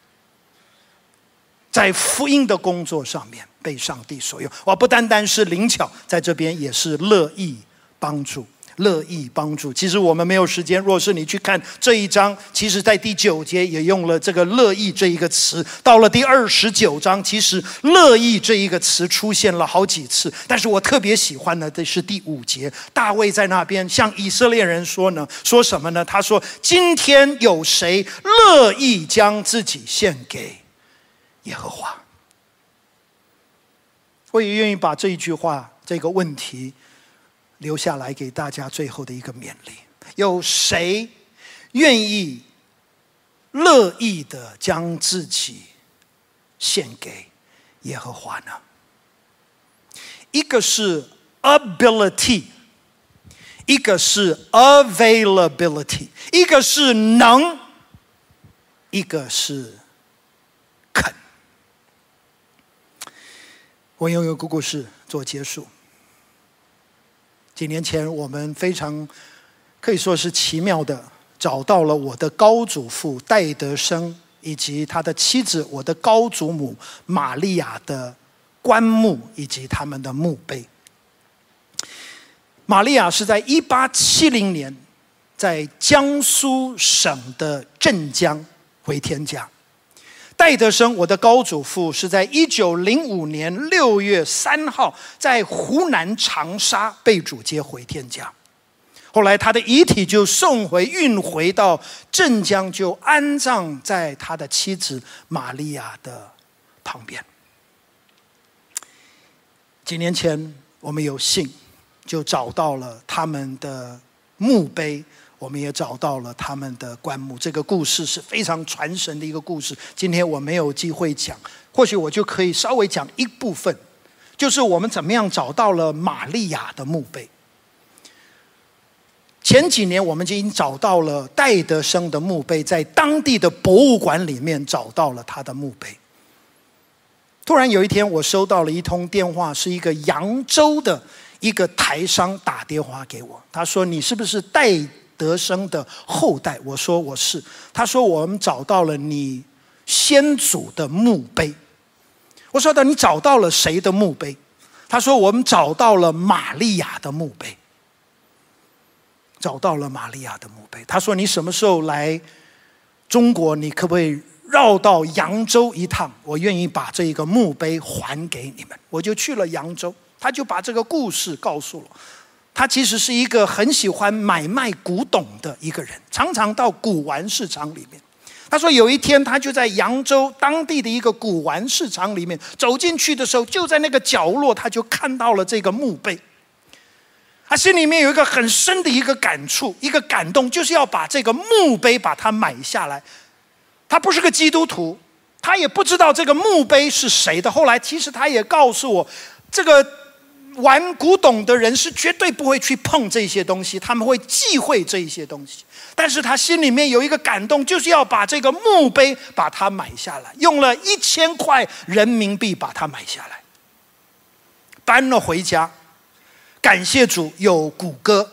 在福音的工作上面被上帝所用，我不单单是灵巧，在这边也是乐意帮助。乐意帮助。其实我们没有时间。若是你去看这一章，其实在第九节也用了这个“乐意”这一个词。到了第二十九章，其实“乐意”这一个词出现了好几次。但是我特别喜欢的，这是第五节，大卫在那边向以色列人说呢，说什么呢？他说：“今天有谁乐意将自己献给耶和华？”我也愿意把这一句话，这个问题。留下来给大家最后的一个勉励：有谁愿意乐意的将自己献给耶和华呢？一个是 ability，一个是 availability，一个是能，一个是肯。我用一个故事做结束。几年前，我们非常可以说是奇妙的找到了我的高祖父戴德生以及他的妻子我的高祖母玛利亚的棺木以及他们的墓碑。玛利亚是在一八七零年在江苏省的镇江回天家。戴德生，我的高祖父是在一九零五年六月三号在湖南长沙被主接回天家，后来他的遗体就送回运回到镇江，就安葬在他的妻子玛利亚的旁边。几年前，我们有幸就找到了他们的墓碑。我们也找到了他们的棺木，这个故事是非常传神的一个故事。今天我没有机会讲，或许我就可以稍微讲一部分，就是我们怎么样找到了玛利亚的墓碑。前几年我们已经找到了戴德生的墓碑，在当地的博物馆里面找到了他的墓碑。突然有一天，我收到了一通电话，是一个扬州的一个台商打电话给我，他说：“你是不是戴？”德生的后代，我说我是。他说我们找到了你先祖的墓碑。我说的你找到了谁的墓碑？他说我们找到了玛利亚的墓碑。找到了玛利亚的墓碑。他说你什么时候来中国？你可不可以绕到扬州一趟？我愿意把这一个墓碑还给你们。我就去了扬州，他就把这个故事告诉了。他其实是一个很喜欢买卖古董的一个人，常常到古玩市场里面。他说有一天，他就在扬州当地的一个古玩市场里面走进去的时候，就在那个角落，他就看到了这个墓碑。他心里面有一个很深的一个感触，一个感动，就是要把这个墓碑把它买下来。他不是个基督徒，他也不知道这个墓碑是谁的。后来，其实他也告诉我，这个。玩古董的人是绝对不会去碰这些东西，他们会忌讳这一些东西。但是他心里面有一个感动，就是要把这个墓碑把它买下来，用了一千块人民币把它买下来，搬了回家。感谢主有谷歌，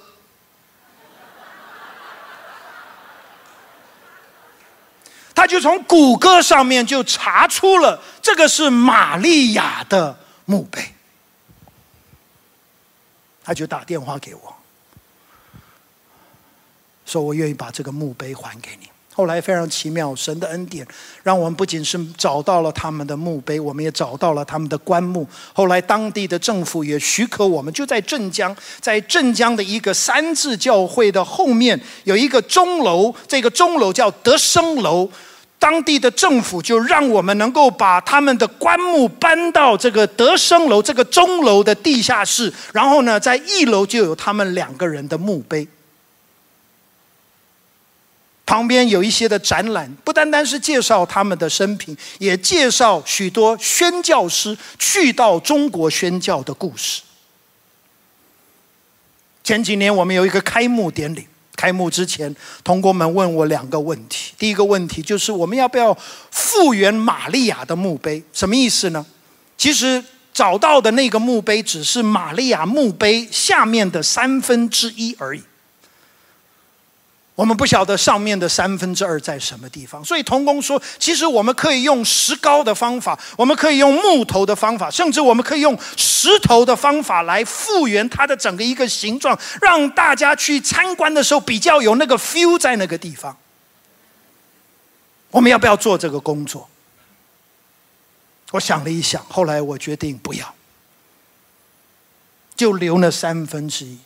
他就从谷歌上面就查出了这个是玛利亚的墓碑。他就打电话给我，说：“我愿意把这个墓碑还给你。”后来非常奇妙，神的恩典让我们不仅是找到了他们的墓碑，我们也找到了他们的棺木。后来当地的政府也许可我们，就在镇江，在镇江的一个三字教会的后面有一个钟楼，这个钟楼叫德生楼。当地的政府就让我们能够把他们的棺木搬到这个德生楼这个钟楼的地下室，然后呢，在一楼就有他们两个人的墓碑，旁边有一些的展览，不单单是介绍他们的生平，也介绍许多宣教师去到中国宣教的故事。前几年我们有一个开幕典礼。开幕之前，同工们问我两个问题。第一个问题就是我们要不要复原玛利亚的墓碑？什么意思呢？其实找到的那个墓碑只是玛利亚墓碑下面的三分之一而已。我们不晓得上面的三分之二在什么地方，所以童工说，其实我们可以用石膏的方法，我们可以用木头的方法，甚至我们可以用石头的方法来复原它的整个一个形状，让大家去参观的时候比较有那个 feel 在那个地方。我们要不要做这个工作？我想了一想，后来我决定不要，就留了三分之一。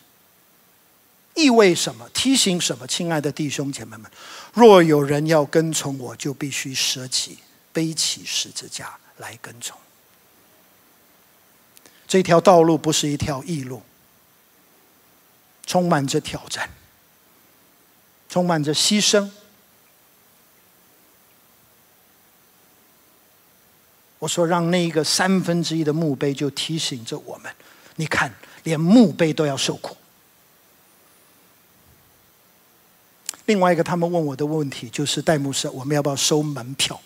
意味什么？提醒什么？亲爱的弟兄姐妹们，若有人要跟从我，就必须舍弃、背起十字架来跟从。这条道路不是一条易路，充满着挑战。充满着牺牲。我说，让那一个三分之一的墓碑就提醒着我们：你看，连墓碑都要受苦。另外一个，他们问我的问题就是：戴牧师，我们要不要收门票？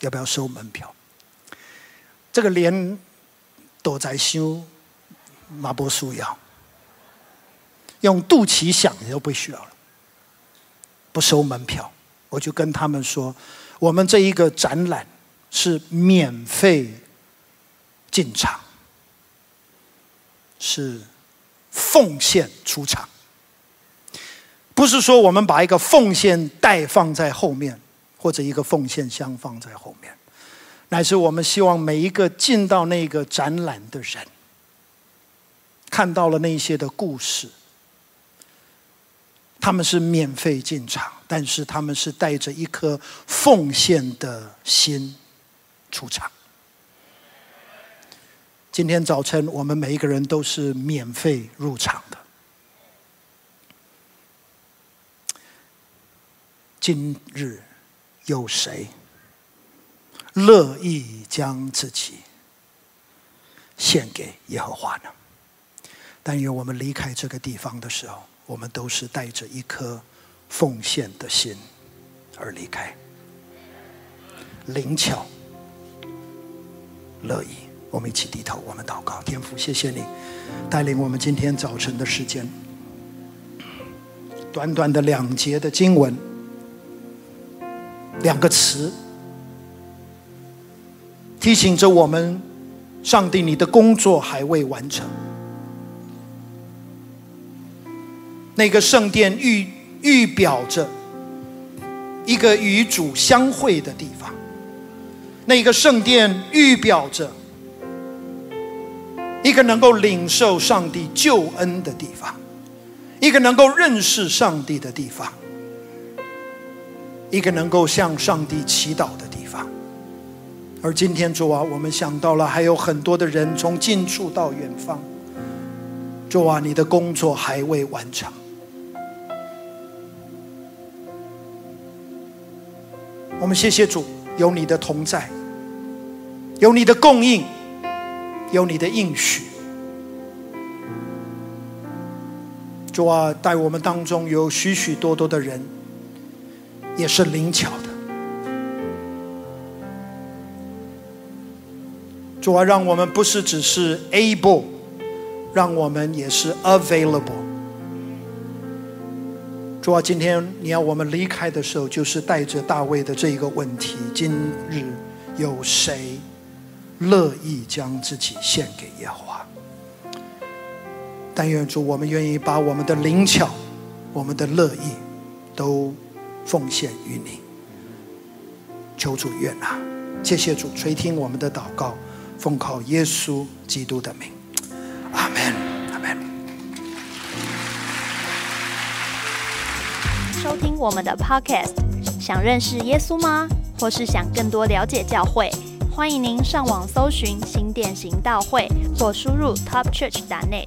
要不要收门票？这个连躲在修马波苏要用肚脐想都不需要了，不收门票。我就跟他们说。我们这一个展览是免费进场，是奉献出场，不是说我们把一个奉献袋放在后面，或者一个奉献箱放在后面，乃是我们希望每一个进到那个展览的人，看到了那些的故事。他们是免费进场，但是他们是带着一颗奉献的心出场。今天早晨，我们每一个人都是免费入场的。今日有谁乐意将自己献给耶和华呢？但愿我们离开这个地方的时候。我们都是带着一颗奉献的心而离开，灵巧、乐意。我们一起低头，我们祷告，天父，谢谢你带领我们今天早晨的时间。短短的两节的经文，两个词，提醒着我们：上帝，你的工作还未完成。那个圣殿预预表着一个与主相会的地方，那个圣殿预表着一个能够领受上帝救恩的地方，一个能够认识上帝的地方，一个能够向上帝祈祷的地方。而今天主啊，我们想到了还有很多的人从近处到远方，主啊，你的工作还未完成。我们谢谢主，有你的同在，有你的供应，有你的应许。主啊，带我们当中有许许多多的人，也是灵巧的。主啊，让我们不是只是 able，让我们也是 available。主啊，今天你要我们离开的时候，就是带着大卫的这一个问题：今日有谁乐意将自己献给耶和华？但愿主，我们愿意把我们的灵巧、我们的乐意，都奉献于你。求主悦纳，谢谢主垂听我们的祷告，奉靠耶稣基督的名，阿门。收听我们的 Podcast，想认识耶稣吗？或是想更多了解教会？欢迎您上网搜寻新店行道会，或输入 topchurch.net，